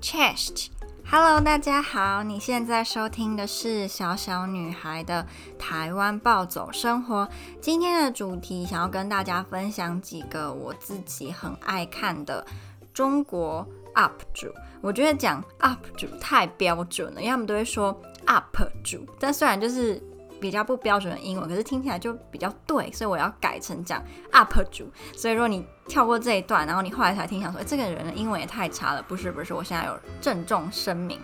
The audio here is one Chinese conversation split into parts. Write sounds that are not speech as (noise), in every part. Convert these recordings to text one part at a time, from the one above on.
Chest，Hello，大家好，你现在收听的是小小女孩的台湾暴走生活。今天的主题想要跟大家分享几个我自己很爱看的中国 UP 主。我觉得讲 UP 主太标准了，因为他们都会说 UP 主，但虽然就是。比较不标准的英文，可是听起来就比较对，所以我要改成讲 UP 主。所以如果你跳过这一段，然后你后来才听，想说，欸，这个人的英文也太差了。不是不是，我现在有郑重声明，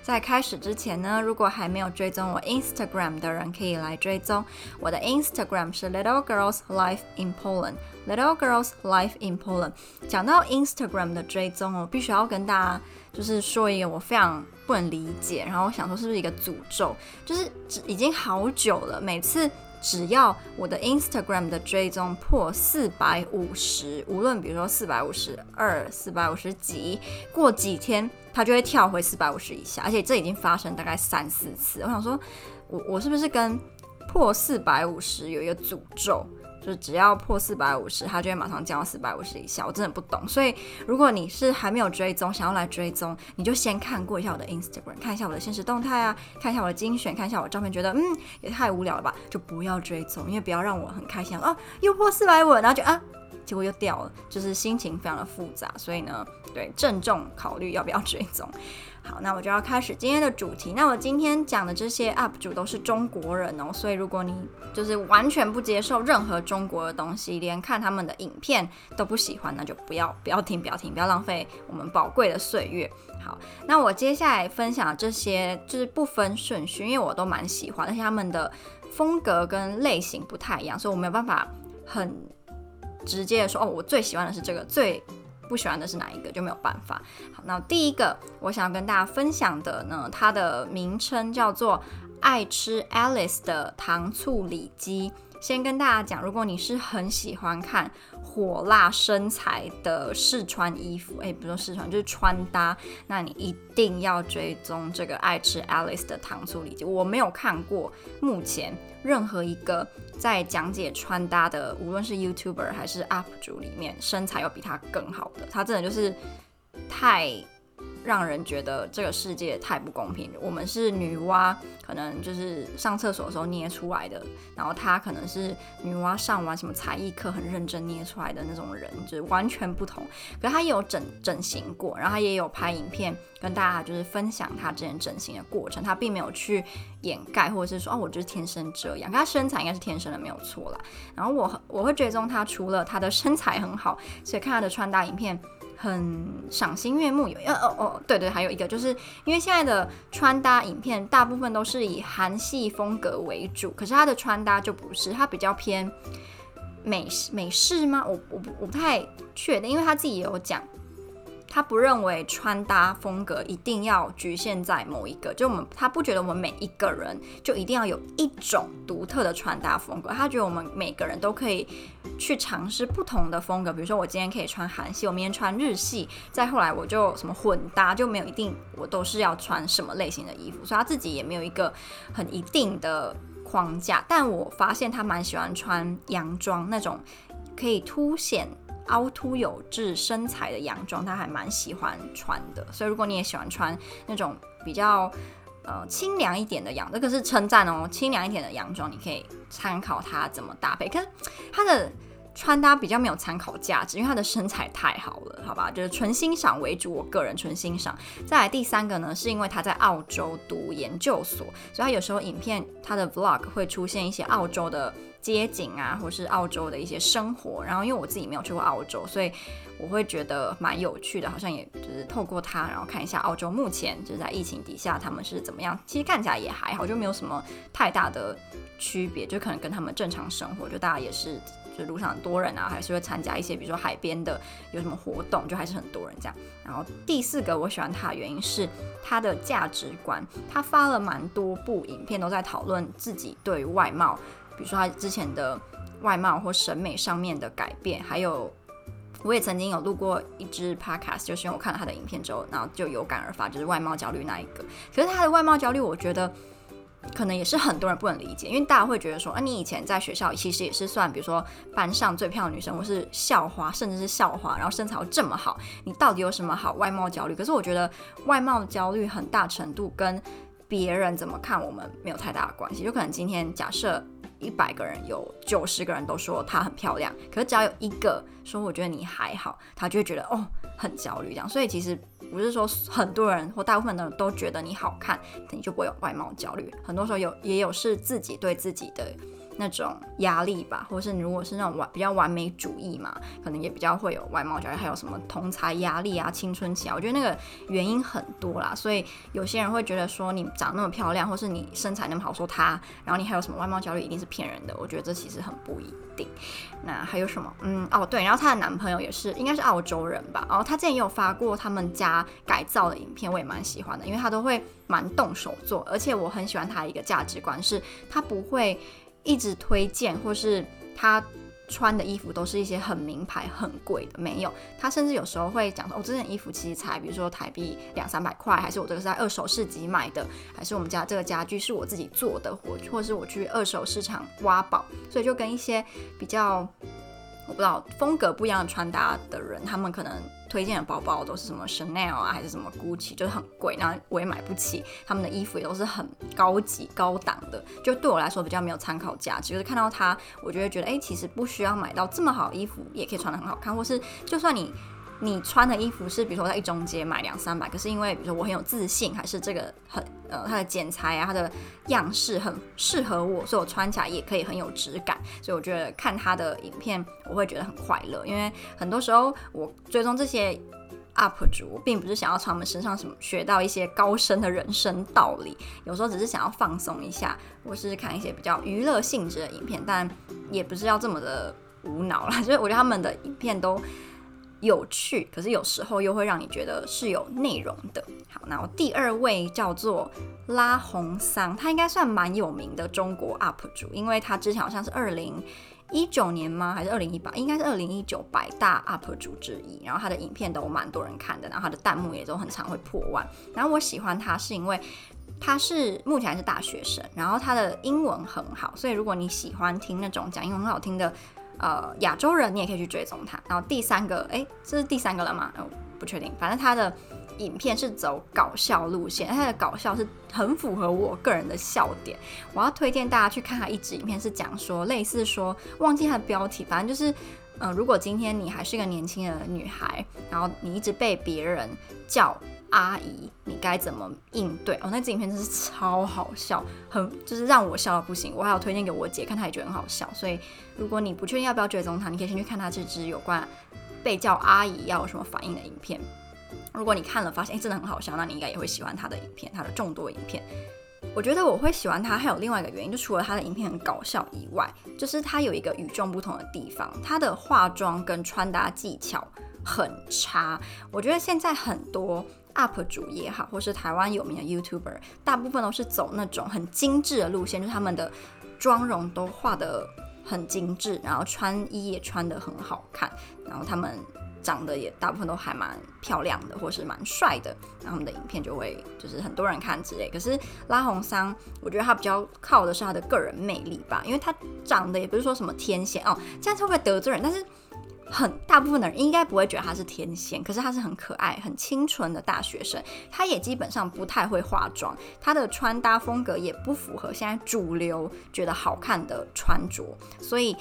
在开始之前呢，如果还没有追踪我 Instagram 的人，可以来追踪我的 Instagram 是 Little Girls Life in Poland。Little Girls Life in Poland。讲到 Instagram 的追踪，我必须要跟大家就是说一个我非常不能理解，然后我想说是不是一个诅咒，就是已经好久了，每次。只要我的 Instagram 的追踪破四百五十，无论比如说四百五十二、四百五十几，过几天它就会跳回四百五十以下，而且这已经发生大概三四次。我想说，我我是不是跟破四百五十有一个诅咒？就只要破四百五十，它就会马上降到四百五十以下。我真的不懂，所以如果你是还没有追踪，想要来追踪，你就先看过一下我的 Instagram，看一下我的现实动态啊，看一下我的精选，看一下我的照片，觉得嗯也太无聊了吧，就不要追踪，因为不要让我很开心啊，又破四百五，然后就啊。结果又掉了，就是心情非常的复杂，所以呢，对，郑重考虑要不要追踪。(laughs) 好，那我就要开始今天的主题。那我今天讲的这些 UP 主都是中国人哦，所以如果你就是完全不接受任何中国的东西，连看他们的影片都不喜欢，那就不要不要听，不要听，不要浪费我们宝贵的岁月。好，那我接下来分享这些就是不分顺序，因为我都蛮喜欢，而且他们的风格跟类型不太一样，所以我没有办法很。直接说哦，我最喜欢的是这个，最不喜欢的是哪一个，就没有办法。好，那第一个我想要跟大家分享的呢，它的名称叫做爱吃 Alice 的糖醋里脊。先跟大家讲，如果你是很喜欢看火辣身材的试穿衣服，诶，不说试穿，就是穿搭，那你一定要追踪这个爱吃 Alice 的糖醋里脊。我没有看过目前任何一个在讲解穿搭的，无论是 YouTuber 还是 UP 主里面，身材要比他更好的。他真的就是太。让人觉得这个世界太不公平。我们是女娲，可能就是上厕所的时候捏出来的，然后她可能是女娲上完什么才艺课很认真捏出来的那种人，就是完全不同。可她也有整整形过，然后她也有拍影片跟大家就是分享她之前整形的过程，她并没有去掩盖或者是说哦，我就是天生这样。她身材应该是天生的，没有错啦。然后我我会追踪她，除了她的身材很好，所以看她的穿搭影片。很赏心悦目，有哦哦哦，对对，还有一个就是因为现在的穿搭影片大部分都是以韩系风格为主，可是他的穿搭就不是，他比较偏美美式吗？我我我不太确定，因为他自己也有讲。他不认为穿搭风格一定要局限在某一个，就我们他不觉得我们每一个人就一定要有一种独特的穿搭风格，他觉得我们每个人都可以去尝试不同的风格。比如说我今天可以穿韩系，我明天穿日系，再后来我就什么混搭，就没有一定我都是要穿什么类型的衣服，所以他自己也没有一个很一定的框架。但我发现他蛮喜欢穿洋装那种可以凸显。凹凸有致身材的洋装，他还蛮喜欢穿的。所以如果你也喜欢穿那种比较呃清凉一点的洋，这个是称赞哦，清凉一点的洋装，你可以参考他怎么搭配。可是他的穿搭比较没有参考价值，因为他的身材太好了，好吧？就是纯欣赏为主，我个人纯欣赏。再来第三个呢，是因为他在澳洲读研究所，所以他有时候影片他的 vlog 会出现一些澳洲的。街景啊，或是澳洲的一些生活，然后因为我自己没有去过澳洲，所以我会觉得蛮有趣的，好像也就是透过他，然后看一下澳洲目前就是在疫情底下他们是怎么样。其实看起来也还好，就没有什么太大的区别，就可能跟他们正常生活，就大家也是就路上很多人啊，还是会参加一些比如说海边的有什么活动，就还是很多人这样。然后第四个我喜欢他的原因是他的价值观，他发了蛮多部影片都在讨论自己对外貌。比如说他之前的外貌或审美上面的改变，还有我也曾经有录过一支 podcast，就是因为我看了他的影片之后，然后就有感而发，就是外貌焦虑那一个。可是他的外貌焦虑，我觉得可能也是很多人不能理解，因为大家会觉得说，啊，你以前在学校其实也是算，比如说班上最漂亮的女生，或是校花，甚至是校花，然后身材又这么好，你到底有什么好外貌焦虑？可是我觉得外貌焦虑很大程度跟别人怎么看我们没有太大的关系。有可能今天假设一百个人有九十个人都说她很漂亮，可是只要有一个说我觉得你还好，她就会觉得哦很焦虑这样。所以其实。不是说很多人或大部分的人都觉得你好看，你就不会有外貌焦虑。很多时候有也有是自己对自己的那种压力吧，或是如果是那种完比较完美主义嘛，可能也比较会有外貌焦虑。还有什么同才压力啊、青春期啊，我觉得那个原因很多啦。所以有些人会觉得说你长那么漂亮，或是你身材那么好，说他，然后你还有什么外貌焦虑，一定是骗人的。我觉得这其实很不一定。那还有什么？嗯，哦对，然后她的男朋友也是，应该是澳洲人吧。然后他之前也有发过他们家改造的影片，我也蛮喜欢的，因为他都会蛮动手做，而且我很喜欢他一个价值观是，他不会一直推荐，或是他穿的衣服都是一些很名牌、很贵的，没有。他甚至有时候会讲说，哦，这件衣服其实才，比如说台币两三百块，还是我这个是在二手市集买的，还是我们家这个家具是我自己做的，或或是我去二手市场挖宝，所以就跟一些比较。我不知道风格不一样的穿搭的人，他们可能推荐的包包都是什么 Chanel 啊，还是什么 Gucci，就是很贵，然后我也买不起。他们的衣服也都是很高级、高档的，就对我来说比较没有参考价值。就是看到它，我就会觉得，哎、其实不需要买到这么好的衣服，也可以穿得很好看，或是就算你。你穿的衣服是，比如说在一中街买两三百，可是因为比如说我很有自信，还是这个很呃它的剪裁啊，它的样式很适合我，所以我穿起来也可以很有质感。所以我觉得看他的影片，我会觉得很快乐，因为很多时候我追踪这些 UP 主，并不是想要从他们身上什么学到一些高深的人生道理，有时候只是想要放松一下，或是看一些比较娱乐性质的影片，但也不是要这么的无脑啦。(laughs) 就是我觉得他们的影片都。有趣，可是有时候又会让你觉得是有内容的。好，那我第二位叫做拉红桑，他应该算蛮有名的中国 UP 主，因为他之前好像是二零一九年吗？还是二零一八？应该是二零一九百大 UP 主之一。然后他的影片都蛮多人看的，然后他的弹幕也都很常会破万。然后我喜欢他是因为他是目前还是大学生，然后他的英文很好，所以如果你喜欢听那种讲英文很好听的。呃，亚洲人你也可以去追踪他。然后第三个，哎，这是第三个了吗？哦，不确定。反正他的影片是走搞笑路线，他的搞笑是很符合我个人的笑点。我要推荐大家去看他一支影片，是讲说类似说，忘记他的标题，反正就是，嗯、如果今天你还是个年轻的女孩，然后你一直被别人叫。阿姨，你该怎么应对？哦，那支影片真是超好笑，很就是让我笑到不行。我还有推荐给我姐看，她也觉得很好笑。所以，如果你不确定要不要追踪她，你可以先去看她这支有关被叫阿姨要有什么反应的影片。如果你看了发现，哎，真的很好笑，那你应该也会喜欢她的影片，她的众多影片。我觉得我会喜欢她，还有另外一个原因，就除了她的影片很搞笑以外，就是她有一个与众不同的地方，她的化妆跟穿搭技巧很差。我觉得现在很多。UP 主也好，或是台湾有名的 YouTuber，大部分都是走那种很精致的路线，就是他们的妆容都画得很精致，然后穿衣也穿得很好看，然后他们长得也大部分都还蛮漂亮的，或是蛮帅的，然后他们的影片就会就是很多人看之类。可是拉红桑，我觉得他比较靠的是他的个人魅力吧，因为他长得也不是说什么天仙哦，这样会不会得罪人？但是。很大部分的人应该不会觉得他是天仙，可是他是很可爱、很清纯的大学生。他也基本上不太会化妆，他的穿搭风格也不符合现在主流觉得好看的穿着，所以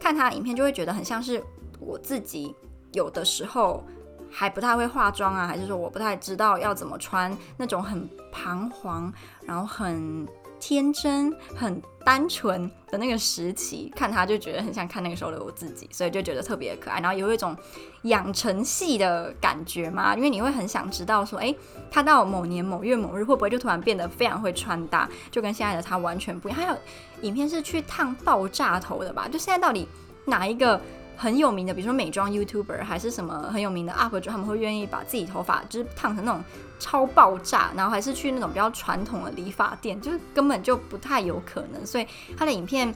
看他的影片就会觉得很像是我自己有的时候还不太会化妆啊，还是说我不太知道要怎么穿那种很彷徨，然后很。天真、很单纯的那个时期，看他就觉得很像看那个时候的我自己，所以就觉得特别可爱。然后有一种养成系的感觉嘛，因为你会很想知道说，哎，他到某年某月某日会不会就突然变得非常会穿搭，就跟现在的他完全不一样。还有影片是去烫爆炸头的吧？就现在到底哪一个？很有名的，比如说美妆 YouTuber 还是什么很有名的 UP 主，他们会愿意把自己头发就是烫成那种超爆炸，然后还是去那种比较传统的理发店，就是根本就不太有可能。所以他的影片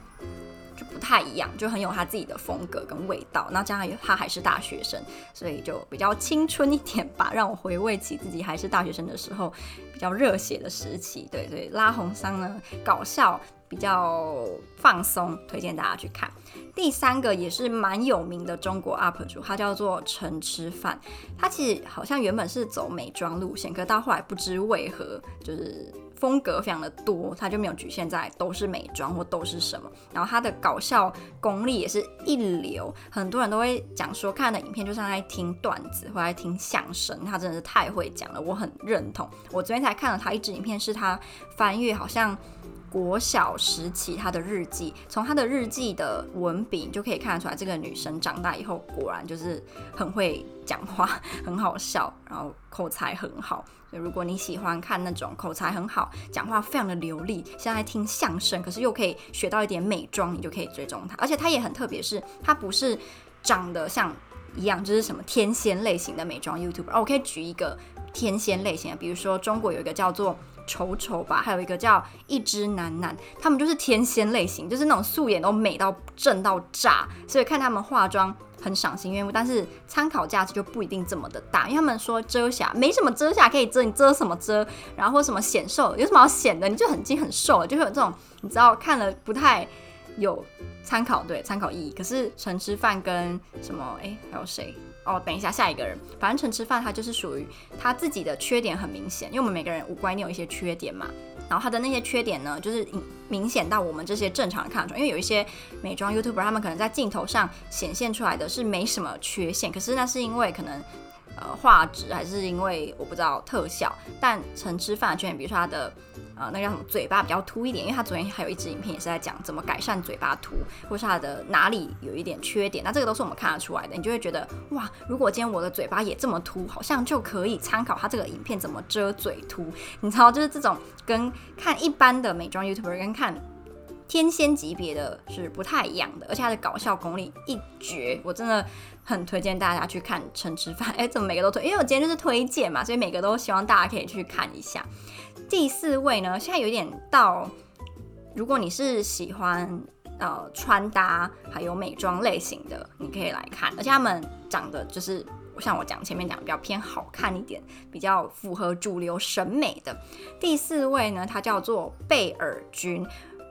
就不太一样，就很有他自己的风格跟味道。那加上他还是大学生，所以就比较青春一点吧，让我回味起自己还是大学生的时候比较热血的时期。对，所以拉红桑呢，搞笑比较放松，推荐大家去看。第三个也是蛮有名的中国 UP 主，他叫做陈吃饭。他其实好像原本是走美妆路线，可到后来不知为何就是。风格非常的多，他就没有局限在都是美妆或都是什么。然后他的搞笑功力也是一流，很多人都会讲说，看的影片就像在听段子或在听相声，他真的是太会讲了，我很认同。我昨天才看了他一支影片，是他翻阅好像国小时期他的日记，从他的日记的文笔就可以看得出来，这个女生长大以后果然就是很会讲话，很好笑，然后口才很好。如果你喜欢看那种口才很好、讲话非常的流利，现在听相声，可是又可以学到一点美妆，你就可以追踪他。而且他也很特别，是他不是长得像一样，就是什么天仙类型的美妆 YouTuber。哦，我可以举一个天仙类型的，比如说中国有一个叫做丑丑吧，还有一个叫一枝楠楠，他们就是天仙类型，就是那种素颜都美到正到炸，所以看他们化妆。很赏心悦目，但是参考价值就不一定这么的大，因为他们说遮瑕没什么遮瑕可以遮，你遮什么遮？然后或什么显瘦，有什么好显的？你就很精很瘦了，就会有这种你知道看了不太有参考对参考意义。可是陈吃饭跟什么哎还有谁哦？等一下下一个人，反正陈吃饭他就是属于他自己的缺点很明显，因为我们每个人五官你有一些缺点嘛。然后他的那些缺点呢，就是明显到我们这些正常人看得出，因为有一些美妆 YouTuber，他们可能在镜头上显现出来的是没什么缺陷，可是那是因为可能。呃，画质还是因为我不知道特效，但陈吃饭的缺点，比如说他的呃那个叫什么嘴巴比较凸一点，因为他昨天还有一支影片也是在讲怎么改善嘴巴凸，或是他的哪里有一点缺点，那这个都是我们看得出来的，你就会觉得哇，如果今天我的嘴巴也这么凸，好像就可以参考他这个影片怎么遮嘴凸，你知道，就是这种跟看一般的美妆 YouTuber 跟看。天仙级别的是不太一样的，而且他的搞笑功力一绝，我真的很推荐大家去看陈 (laughs) 吃饭。哎、怎么每个都推？因为我今天就是推荐嘛，所以每个都希望大家可以去看一下。第四位呢，现在有点到，如果你是喜欢呃穿搭还有美妆类型的，你可以来看，而且他们长得就是像我讲前面讲的比较偏好看一点，比较符合主流审美的。第四位呢，他叫做贝尔君。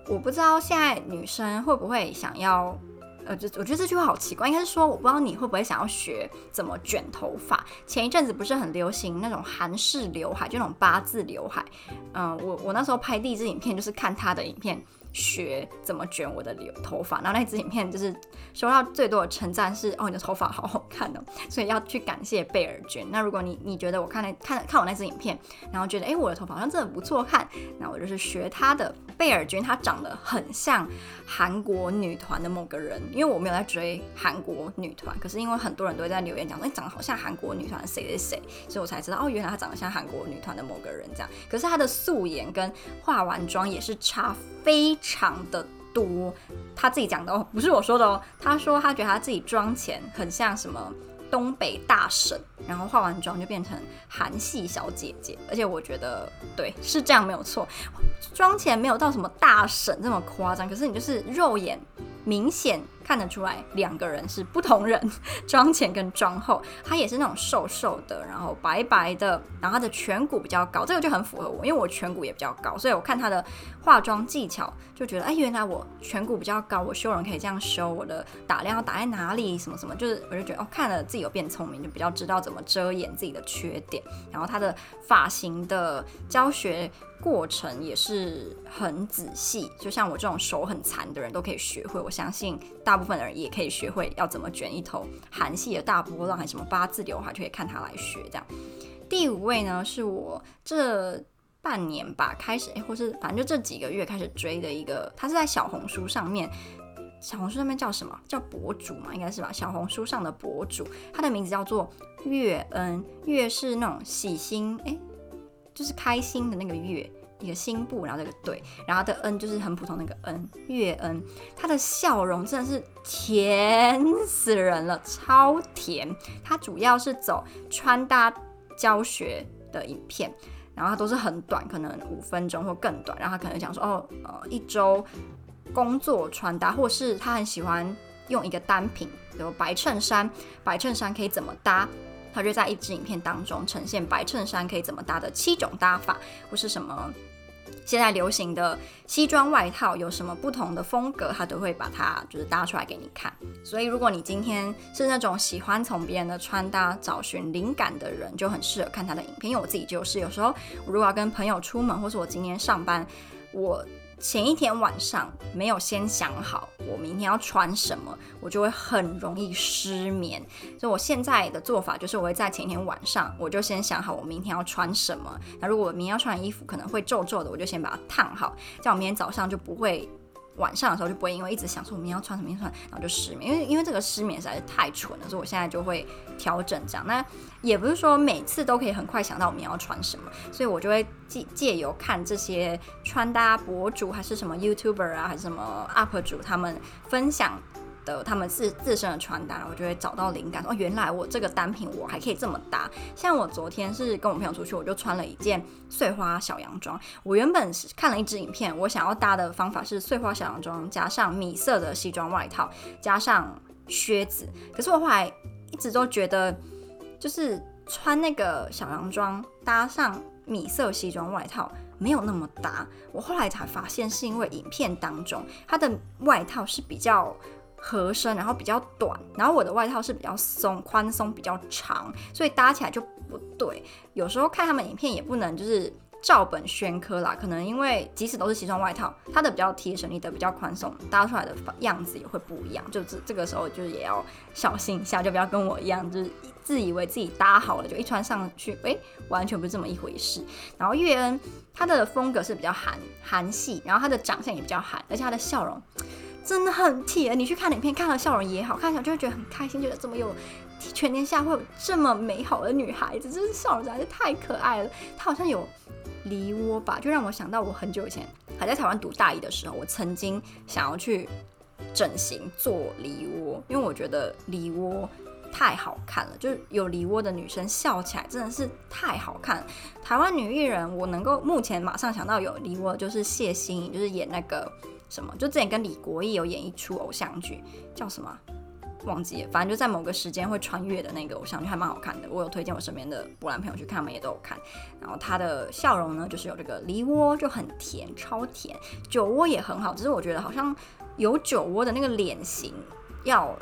我不知道现在女生会不会想要，呃，就我觉得这句话好奇怪，应该是说我不知道你会不会想要学怎么卷头发。前一阵子不是很流行那种韩式刘海，就那种八字刘海。嗯、我我那时候拍第一支影片就是看他的影片。学怎么卷我的留头发，然后那支影片就是收到最多的称赞是哦，你的头发好好看哦，所以要去感谢贝尔君。那如果你你觉得我看那看看我那支影片，然后觉得哎，我的头发好像真的不错看，那我就是学他的贝尔君，他长得很像韩国女团的某个人，因为我没有在追韩国女团，可是因为很多人都在留言讲说，哎，长得好像韩国女团谁谁谁，所以我才知道哦，原来他长得像韩国女团的某个人这样。可是他的素颜跟化完妆也是差非常的多，他自己讲的哦，不是我说的哦。他说他觉得他自己妆前很像什么东北大婶，然后化完妆就变成韩系小姐姐。而且我觉得对，是这样没有错，妆前没有到什么大婶这么夸张，可是你就是肉眼明显。看得出来两个人是不同人，妆前跟妆后，他也是那种瘦瘦的，然后白白的，然后他的颧骨比较高，这个就很符合我，因为我颧骨也比较高，所以我看他的化妆技巧就觉得，哎，原来我颧骨比较高，我修容可以这样修，我的打亮要打在哪里，什么什么，就是我就觉得哦，看了自己有变聪明，就比较知道怎么遮掩自己的缺点，然后他的发型的教学。过程也是很仔细，就像我这种手很残的人都可以学会。我相信大大部分的人也可以学会要怎么卷一头韩系的大波浪，还什么八字刘海，就可以看他来学。这样，第五位呢，是我这半年吧开始，诶、或是反正就这几个月开始追的一个，他是在小红书上面，小红书上面叫什么？叫博主嘛，应该是吧？小红书上的博主，他的名字叫做月恩，月是那种喜心，诶、欸。就是开心的那个月，一个心部，然后这个对，然后的恩就是很普通那个恩，月恩，他的笑容真的是甜死人了，超甜。他主要是走穿搭教学的影片，然后他都是很短，可能五分钟或更短，然后他可能讲说哦，呃，一周工作穿搭，或是他很喜欢用一个单品，比如白衬衫，白衬衫可以怎么搭？他就在一支影片当中呈现白衬衫可以怎么搭的七种搭法，或是什么现在流行的西装外套有什么不同的风格，他都会把它就是搭出来给你看。所以如果你今天是那种喜欢从别人的穿搭找寻灵感的人，就很适合看他的影片。因为我自己就是有时候如果要跟朋友出门，或是我今天上班，我。前一天晚上没有先想好我明天要穿什么，我就会很容易失眠。所以我现在的做法就是，我会在前一天晚上我就先想好我明天要穿什么。那如果我明天要穿的衣服可能会皱皱的，我就先把它烫好，这样我明天早上就不会。晚上的时候就不会因为一直想说我们要穿什么穿，然后就失眠，因为因为这个失眠实在是太蠢了，所以我现在就会调整这样。那也不是说每次都可以很快想到我们要穿什么，所以我就会借借由看这些穿搭博主，还是什么 YouTuber 啊，还是什么 UP 主他们分享。的他们自自身的穿搭，我就会找到灵感。哦，原来我这个单品我还可以这么搭。像我昨天是跟我朋友出去，我就穿了一件碎花小洋装。我原本是看了一支影片，我想要搭的方法是碎花小洋装加上米色的西装外套，加上靴子。可是我后来一直都觉得，就是穿那个小洋装搭上米色西装外套没有那么搭。我后来才发现，是因为影片当中它的外套是比较。合身，然后比较短，然后我的外套是比较松、宽松、比较长，所以搭起来就不对。有时候看他们影片也不能就是照本宣科啦，可能因为即使都是西装外套，它的比较贴身，你的比较宽松，搭出来的样子也会不一样。就这这个时候就是也要小心一下，就不要跟我一样，就是自以为自己搭好了，就一穿上去，诶，完全不是这么一回事。然后月恩他的风格是比较韩韩系，然后他的长相也比较韩，而且他的笑容。真的很甜，你去看影片，看到笑容也好，看起来就会觉得很开心，觉得怎么有全天下会有这么美好的女孩子，真是笑容实在是太可爱了。她好像有梨窝吧，就让我想到我很久以前还在台湾读大一的时候，我曾经想要去整形做梨窝，因为我觉得梨窝太好看了，就是有梨窝的女生笑起来真的是太好看。台湾女艺人，我能够目前马上想到有梨窝，就是谢欣，就是演那个。什么？就之前跟李国义有演一出偶像剧，叫什么？忘记了。反正就在某个时间会穿越的那个偶像剧，还蛮好看的。我有推荐我身边的波兰朋友去看，他们也都有看。然后他的笑容呢，就是有这个梨窝，就很甜，超甜。酒窝也很好，只是我觉得好像有酒窝的那个脸型要。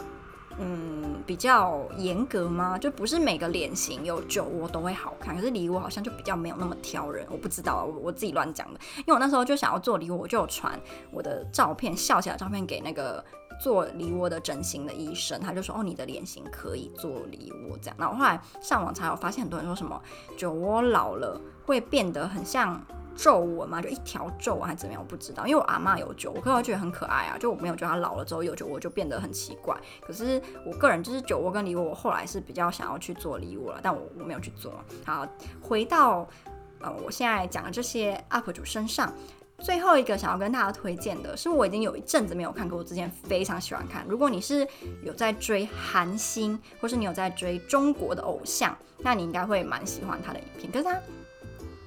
嗯，比较严格吗？就不是每个脸型有酒窝都会好看，可是梨窝好像就比较没有那么挑人。我不知道，我我自己乱讲的。因为我那时候就想要做梨窝，我就有传我的照片，笑起来的照片给那个做梨窝的整形的医生，他就说：“哦，你的脸型可以做梨窝这样。”那我后来上网查，我发现很多人说什么酒窝老了会变得很像。皱纹嘛，就一条皱纹还怎么样，我不知道。因为我阿妈有酒，我个人觉得很可爱啊。就我没有觉得她老了之后有酒窝就变得很奇怪。可是我个人就是酒窝跟梨窝，我后来是比较想要去做梨窝了，但我我没有去做。好，回到呃我现在讲的这些 UP 主身上，最后一个想要跟大家推荐的是，我已经有一阵子没有看过，我之前非常喜欢看。如果你是有在追韩星，或是你有在追中国的偶像，那你应该会蛮喜欢他的影片。可是他。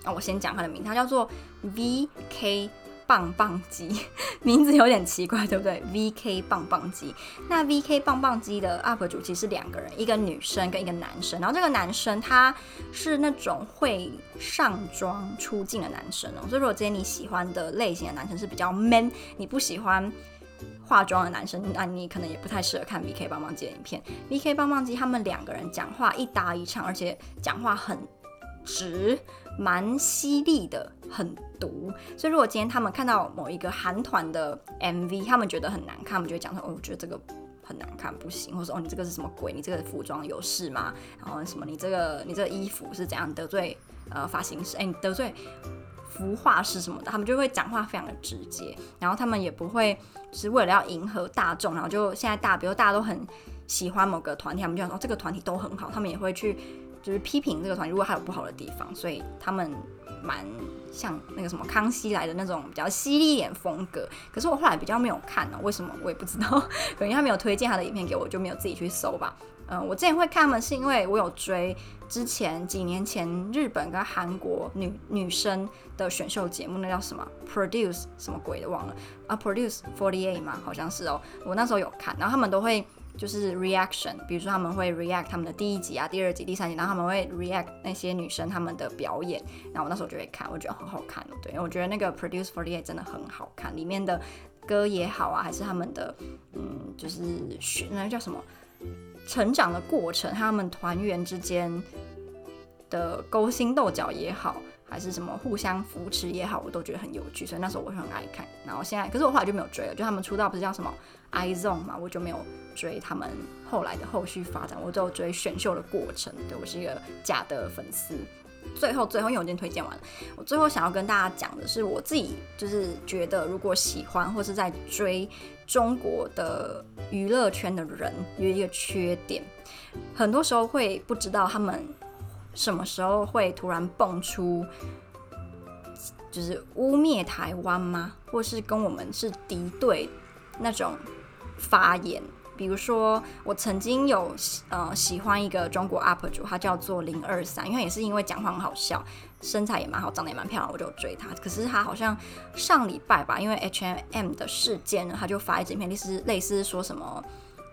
那我先讲他的名，他叫做 VK 棒棒鸡，名字有点奇怪，对不对？VK 棒棒鸡。那 VK 棒棒鸡的 UP 主其实是两个人，一个女生跟一个男生。然后这个男生他是那种会上妆出镜的男生哦。所以如果今天你喜欢的类型的男生是比较 man，你不喜欢化妆的男生，那你可能也不太适合看 VK 棒棒鸡的影片。VK 棒棒鸡他们两个人讲话一搭一唱，而且讲话很直。蛮犀利的，很毒，所以如果今天他们看到某一个韩团的 MV，他们觉得很难看，他们就会讲说：“哦，我觉得这个很难看，不行。”或者说：“哦，你这个是什么鬼？你这个服装有事吗？”然后什么？你这个你这个衣服是怎样得罪呃发型师？哎，你得罪服化师什么的？他们就会讲话非常的直接，然后他们也不会是为了要迎合大众，然后就现在大，比如大家都很喜欢某个团体，他们就想说：“哦，这个团体都很好。”他们也会去。就是批评这个团，如果还有不好的地方，所以他们蛮像那个什么康熙来的那种比较犀利一点风格。可是我后来比较没有看呢、为什么我也不知道，(laughs) 可能他没有推荐他的影片给我，就没有自己去搜吧。嗯、我之前会看他们是因为我有追之前几年前日本跟韩国女女生的选秀节目，那叫什么 Produce 什么鬼的忘了啊，Produce 48嘛，好像是哦、我那时候有看，然后他们都会就是 reaction，比如说他们会 react 他们的第一集啊、第二集、第三集，然后他们会 react 那些女生他们的表演，然后我那时候就会看，我觉得很好看，对，我觉得那个 Produce 48真的很好看，里面的歌也好啊，还是他们的嗯，就是选那个叫什么？成长的过程，他们团员之间的勾心斗角也好，还是什么互相扶持也好，我都觉得很有趣，所以那时候我就很爱看。然后现在，可是我后来就没有追了，就他们出道不是叫什么 I-ZONE 嘛，我就没有追他们后来的后续发展，我就追选秀的过程。对，我是一个假的粉丝。最后，最后，因为我已经推荐完了，我最后想要跟大家讲的是，我自己就是觉得，如果喜欢或是在追中国的娱乐圈的人，有一个缺点，很多时候会不知道他们什么时候会突然蹦出，就是污蔑台湾吗？或是跟我们是敌对那种发言。比如说，我曾经有呃喜欢一个中国 UP 主，他叫做零二三，因为也是因为讲话很好笑，身材也蛮好，长得也蛮漂亮，我就追他。可是他好像上礼拜吧，因为 H M M 的事件呢，他就发一整篇类似类似说什么。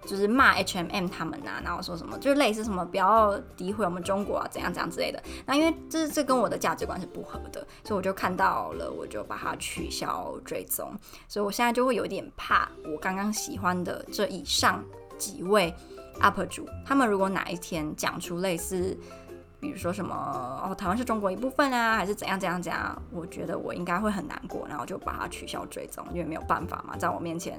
就是骂 HMM 他们呐、啊，然后说什么，就是类似什么不要诋毁我们中国啊，怎样怎样之类的。那因为这这跟我的价值观是不合的，所以我就看到了，我就把它取消追踪。所以我现在就会有点怕，我刚刚喜欢的这以上几位 UP 主，他们如果哪一天讲出类似。比如说什么哦，台湾是中国一部分啊，还是怎样怎样怎样？我觉得我应该会很难过，然后就把它取消追踪，因为没有办法嘛，在我面前，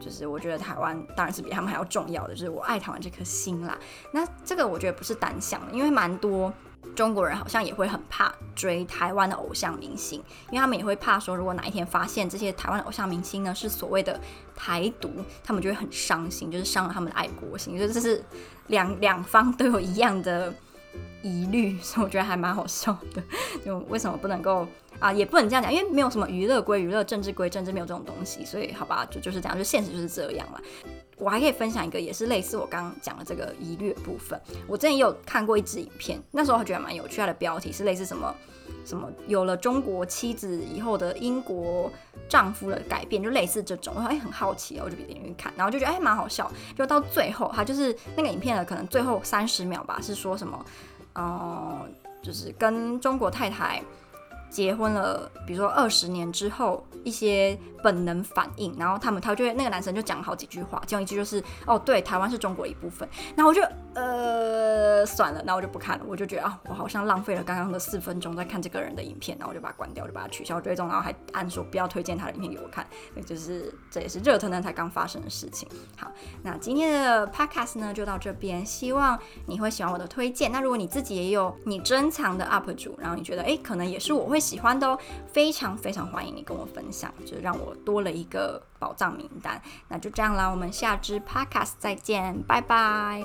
就是我觉得台湾当然是比他们还要重要的，就是我爱台湾这颗心啦。那这个我觉得不是单向的，因为蛮多中国人好像也会很怕追台湾的偶像明星，因为他们也会怕说，如果哪一天发现这些台湾的偶像明星呢是所谓的台独，他们就会很伤心，就是伤了他们的爱国心，就是这是两两方都有一样的。疑虑，(laughs) 所以我觉得还蛮好笑的。(laughs) 就为什么不能够啊？也不能这样讲，因为没有什么娱乐归娱乐，政治归政治，没有这种东西。所以好吧，就就是这样，就现实就是这样了。我还可以分享一个，也是类似我刚刚讲的这个疑虑部分。我之前也有看过一支影片，那时候我觉得蛮有趣。它的标题是类似什么什么有了中国妻子以后的英国丈夫的改变，就类似这种。我说哎，很好奇，我就点进去看，然后就觉得哎，蛮好笑。就到最后，他就是那个影片的可能最后三十秒吧，是说什么？哦、就是跟中国太太结婚了，比如说二十年之后，一些本能反应，然后他们他就会那个男生就讲了好几句话，其中一句就是哦，对，台湾是中国一部分，然后我就呃算了，那我就不看了，我就觉得啊，我好像浪费了刚刚的四分钟在看这个人的影片，然后我就把它关掉，就把它取消追踪，然后还按说不要推荐他的影片给我看，那就是这也是热腾腾才刚发生的事情。好，那今天的 podcast 呢就到这边，希望你会喜欢我的推荐。那如果你自己也有你珍藏的 UP 主，然后你觉得哎可能也是我会。喜欢的哦，非常非常欢迎你跟我分享，就让我多了一个宝藏名单，那就这样啦，我们下支 podcast 再见，拜拜。